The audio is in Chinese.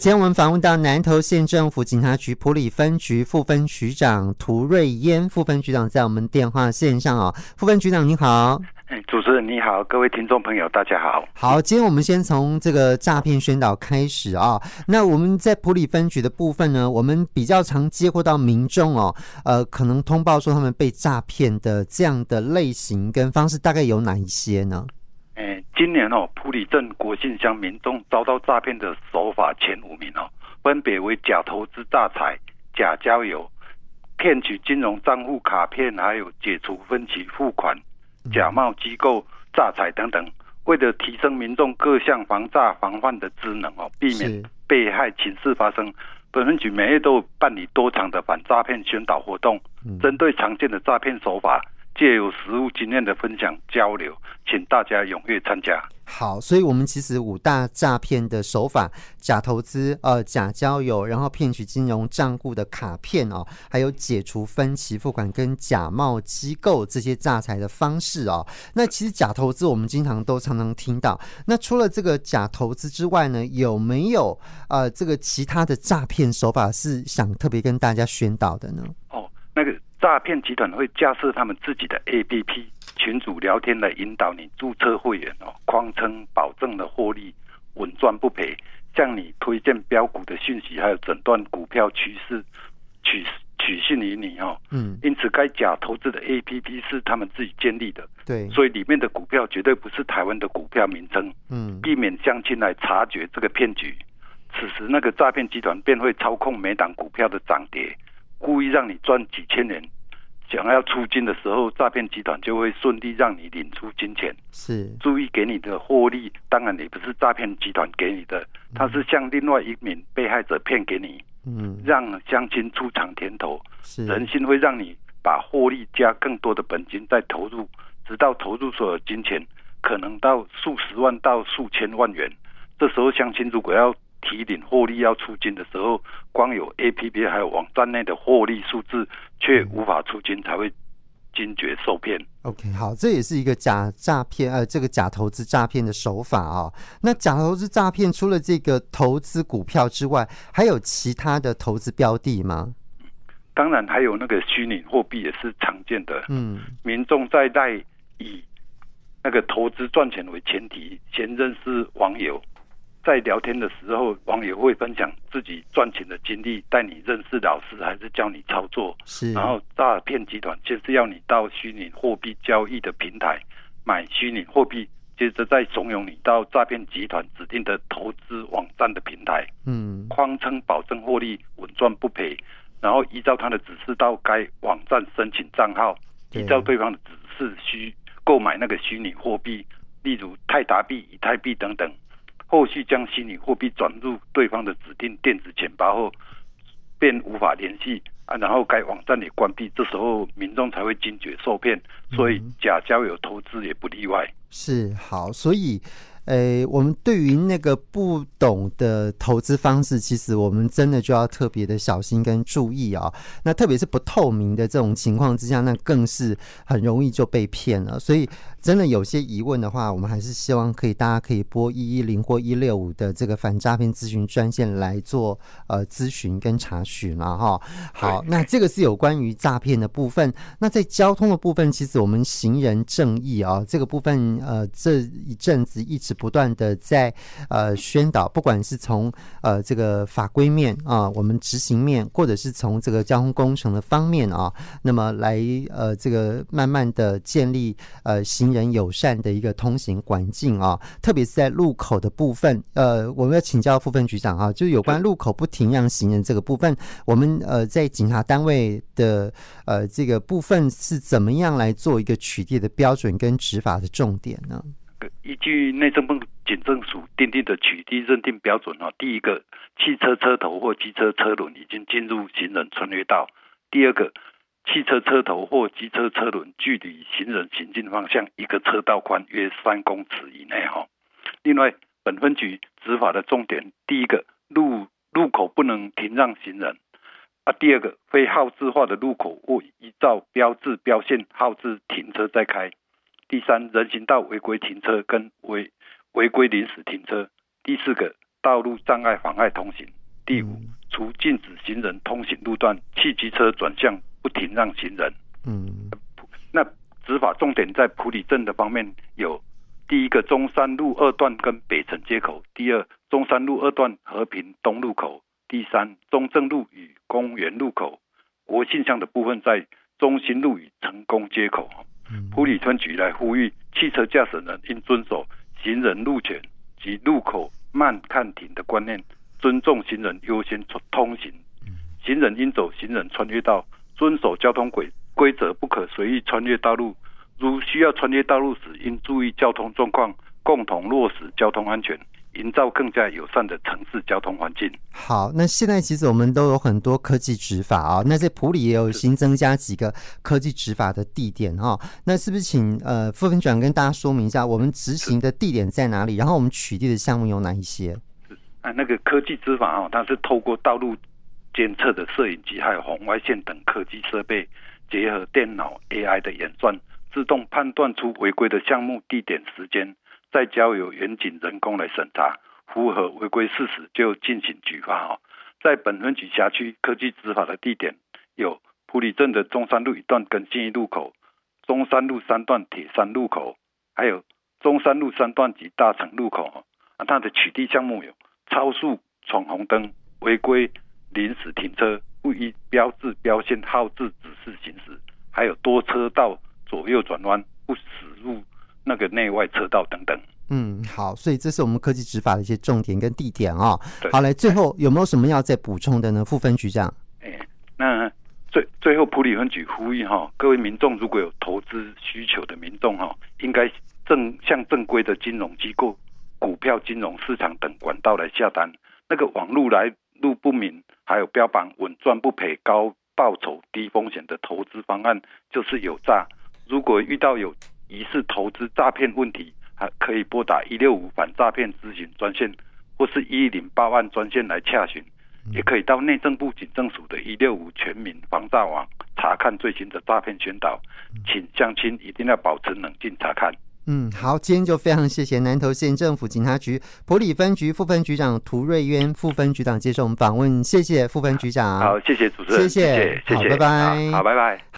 今天我们访问到南投县政府警察局埔里分局副分局长涂瑞嫣副分局长在我们电话线上哦，副分局长你好。主持人你好，各位听众朋友大家好。好，今天我们先从这个诈骗宣导开始啊、哦。那我们在埔里分局的部分呢，我们比较常接获到民众哦，呃，可能通报说他们被诈骗的这样的类型跟方式，大概有哪一些呢？诶，今年哦，埔里镇国姓乡民众遭到诈骗的手法前五名哦，分别为假投资诈财、假交友、骗取金融账户卡片，还有解除分期付款。假冒机构诈财等等，为了提升民众各项防诈防范的职能哦，避免被害情事发生，本分局每月都办理多场的反诈骗宣导活动，针对常见的诈骗手法。借由实物经验的分享交流，请大家踊跃参加。好，所以我们其实五大诈骗的手法：假投资、呃假交友，然后骗取金融账户的卡片哦，还有解除分期付款跟假冒机构这些诈财的方式哦。那其实假投资我们经常都常常听到。那除了这个假投资之外呢，有没有呃这个其他的诈骗手法是想特别跟大家宣导的呢？哦，那个。诈骗集团会架设他们自己的 APP 群组聊天来引导你注册会员哦，谎称保证的获利稳赚不赔，向你推荐标股的讯息，还有诊断股票趋势，取取信于你哦。嗯，因此该假投资的 APP 是他们自己建立的，对，所以里面的股票绝对不是台湾的股票名称。嗯，避免乡亲来察觉这个骗局，此时那个诈骗集团便会操控每档股票的涨跌。故意让你赚几千元，想要出金的时候，诈骗集团就会顺利让你领出金钱。是，注意给你的获利，当然也不是诈骗集团给你的，他是向另外一名被害者骗给你。嗯，让乡亲出场甜头。是，人心会让你把获利加更多的本金再投入，直到投入所有金钱，可能到数十万到数千万元。这时候相亲如果要提领获利要出金的时候，光有 APP 还有网站内的获利数字，却无法出金，才会惊觉受骗。OK，好，这也是一个假诈骗，呃，这个假投资诈骗的手法啊、哦。那假投资诈骗除了这个投资股票之外，还有其他的投资标的吗？当然，还有那个虚拟货币也是常见的。嗯，民众在在以那个投资赚钱为前提，先认识网友。在聊天的时候，网友会分享自己赚钱的经历，带你认识老师，还是教你操作。是，然后诈骗集团就是要你到虚拟货币交易的平台买虚拟货币，接着再怂恿你到诈骗集团指定的投资网站的平台，嗯，谎称保证获利稳赚不赔，然后依照他的指示到该网站申请账号，依照对方的指示需购买那个虚拟货币，例如泰达币、以太币等等。后续将虚拟货币转入对方的指定电子钱包后，便无法联系啊，然后该网站也关闭，这时候民众才会惊觉受骗，所以假交友投资也不例外。是，好，所以。诶，我们对于那个不懂的投资方式，其实我们真的就要特别的小心跟注意啊、哦。那特别是不透明的这种情况之下，那更是很容易就被骗了。所以，真的有些疑问的话，我们还是希望可以大家可以拨一一零或一六五的这个反诈骗咨询专线来做呃咨询跟查询了哈。好，那这个是有关于诈骗的部分。那在交通的部分，其实我们行人正义啊、哦，这个部分呃这一阵子一直。不断的在呃宣导，不管是从呃这个法规面啊，我们执行面，或者是从这个交通工程的方面啊，那么来呃这个慢慢的建立呃行人友善的一个通行环境啊，特别是在路口的部分，呃，我们要请教副分局长啊，就有关路口不停让行人这个部分，我们呃在警察单位的呃这个部分是怎么样来做一个取缔的标准跟执法的重点呢？依据内政部警政署订定的取缔认定标准哈，第一个，汽车车头或机车车轮已经进入行人穿越道；第二个，汽车车头或机车车轮距离行人行进方向一个车道宽约三公尺以内哈。另外，本分局执法的重点，第一个，路路口不能停让行人啊；第二个，非号志化的路口或依照标志标线号志停车再开。第三，人行道违规停车跟违违规临时停车；第四个，道路障碍妨碍通行。第五，除禁止行人通行路段，汽机车转向不停让行人。嗯，那执法重点在埔里镇的方面有：第一个中山路二段跟北城街口；第二中山路二段和平东路口；第三中正路与公园路口。国庆巷的部分在中心路与成功街口。埔里村局来呼吁汽车驾驶人应遵守行人路权及路口慢看停的观念，尊重行人优先通行。行人应走行人穿越道，遵守交通规规则，不可随意穿越道路。如需要穿越道路时，应注意交通状况，共同落实交通安全。营造更加友善的城市交通环境。好，那现在其实我们都有很多科技执法啊，那在普里也有新增加几个科技执法的地点哈。那是不是请呃副分局长跟大家说明一下，我们执行的地点在哪里？然后我们取缔的项目有哪一些？啊，那个科技执法哦，它是透过道路监测的摄影机，还有红外线等科技设备，结合电脑 AI 的演算，自动判断出违规的项目、地点、时间。再交由员警人工来审查，符合违规事实就进行举发哈。在本分局辖区科技执法的地点有埔里镇的中山路一段跟信义路口、中山路三段铁山路口，还有中山路三段及大成路口。啊，它的取缔项目有超速、闯红灯、违规临时停车、不依标志标线号志指示行驶，还有多车道左右转弯不驶入。那个内外车道等等，嗯，好，所以这是我们科技执法的一些重点跟地点啊、哦。好，来，最后有没有什么要再补充的呢？副分局长，哎，那最最后普里分局呼吁哈，各位民众如果有投资需求的民众哈，应该正向正规的金融机构、股票金融市场等管道来下单。那个网路来路不明，还有标榜稳赚不赔、高报酬、低风险的投资方案，就是有诈。如果遇到有疑似投资诈骗问题，还可以拨打一六五反诈骗咨询专线，或是一零八万专线来洽询，也可以到内政部警政署的一六五全民防诈网查看最新的诈骗宣导，请乡亲一定要保持冷静查看。嗯，好，今天就非常谢谢南投县政府警察局埔里分局副分局长涂瑞渊副分局长接受我们访问，谢谢副分局长。好，谢谢主持人，谢谢，谢谢，好，拜拜，好，拜拜。